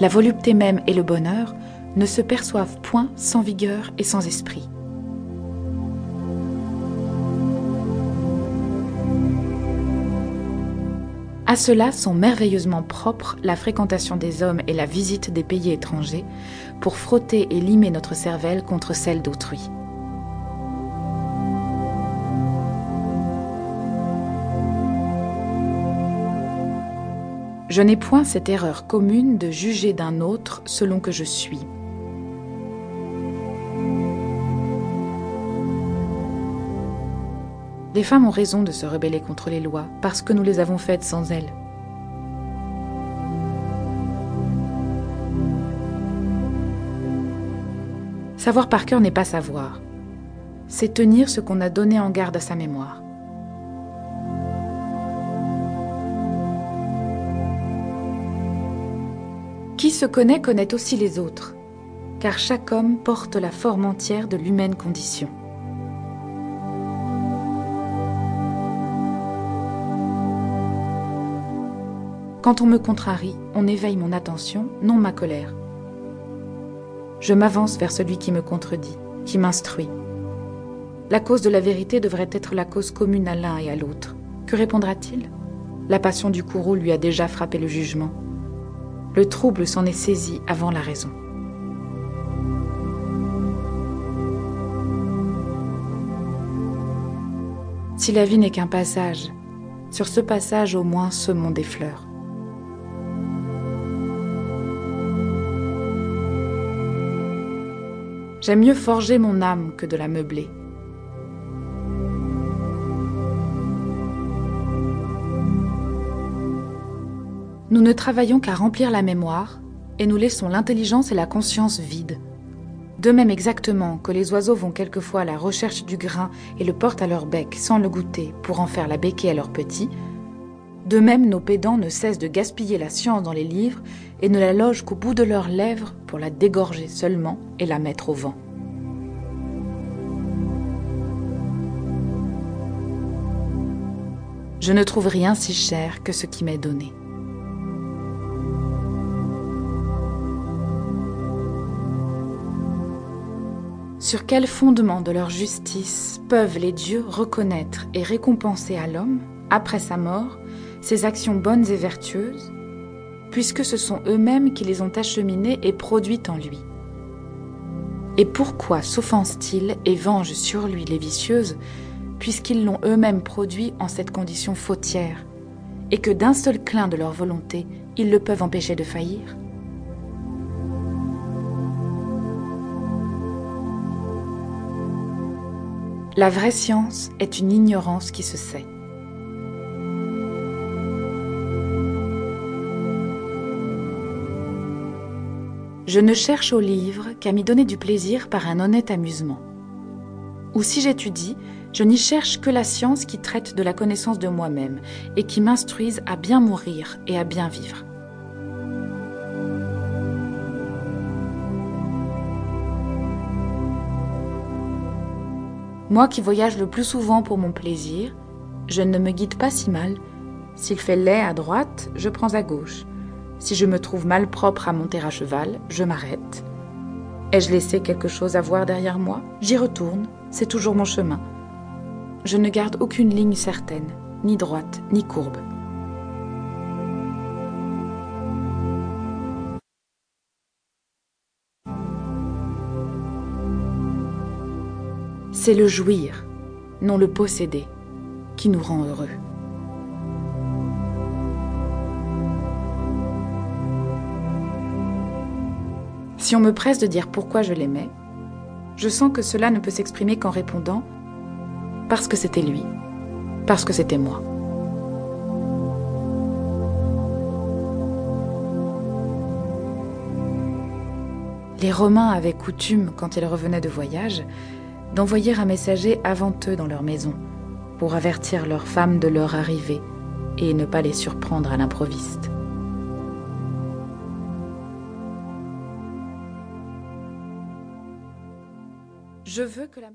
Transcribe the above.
La volupté même et le bonheur ne se perçoivent point sans vigueur et sans esprit. À cela sont merveilleusement propres la fréquentation des hommes et la visite des pays étrangers pour frotter et limer notre cervelle contre celle d'autrui. Je n'ai point cette erreur commune de juger d'un autre selon que je suis. Les femmes ont raison de se rebeller contre les lois parce que nous les avons faites sans elles. Savoir par cœur n'est pas savoir, c'est tenir ce qu'on a donné en garde à sa mémoire. Qui se connaît connaît aussi les autres, car chaque homme porte la forme entière de l'humaine condition. Quand on me contrarie, on éveille mon attention, non ma colère. Je m'avance vers celui qui me contredit, qui m'instruit. La cause de la vérité devrait être la cause commune à l'un et à l'autre. Que répondra-t-il? La passion du courroux lui a déjà frappé le jugement. Le trouble s'en est saisi avant la raison. Si la vie n'est qu'un passage, sur ce passage au moins semons des fleurs. J'aime mieux forger mon âme que de la meubler. Nous ne travaillons qu'à remplir la mémoire et nous laissons l'intelligence et la conscience vides. De même exactement que les oiseaux vont quelquefois à la recherche du grain et le portent à leur bec sans le goûter pour en faire la béquille à leurs petits, de même nos pédants ne cessent de gaspiller la science dans les livres et ne la logent qu'au bout de leurs lèvres pour la dégorger seulement et la mettre au vent. Je ne trouve rien si cher que ce qui m'est donné. Sur quel fondement de leur justice peuvent les dieux reconnaître et récompenser à l'homme, après sa mort, ses actions bonnes et vertueuses, puisque ce sont eux-mêmes qui les ont acheminées et produites en lui. Et pourquoi s'offensent-ils et vengent sur lui les vicieuses, puisqu'ils l'ont eux-mêmes produit en cette condition fautière, et que d'un seul clin de leur volonté, ils le peuvent empêcher de faillir? La vraie science est une ignorance qui se sait. Je ne cherche au livre qu'à m'y donner du plaisir par un honnête amusement. Ou si j'étudie, je n'y cherche que la science qui traite de la connaissance de moi-même et qui m'instruise à bien mourir et à bien vivre. Moi qui voyage le plus souvent pour mon plaisir, je ne me guide pas si mal. S'il fait laid à droite, je prends à gauche. Si je me trouve mal propre à monter à cheval, je m'arrête. Ai-je laissé quelque chose à voir derrière moi? J'y retourne, c'est toujours mon chemin. Je ne garde aucune ligne certaine, ni droite, ni courbe. C'est le jouir, non le posséder, qui nous rend heureux. Si on me presse de dire pourquoi je l'aimais, je sens que cela ne peut s'exprimer qu'en répondant parce que c'était lui, parce que c'était moi. Les Romains avaient coutume, quand ils revenaient de voyage, d'envoyer un messager avant eux dans leur maison, pour avertir leurs femmes de leur arrivée et ne pas les surprendre à l'improviste. Je veux que la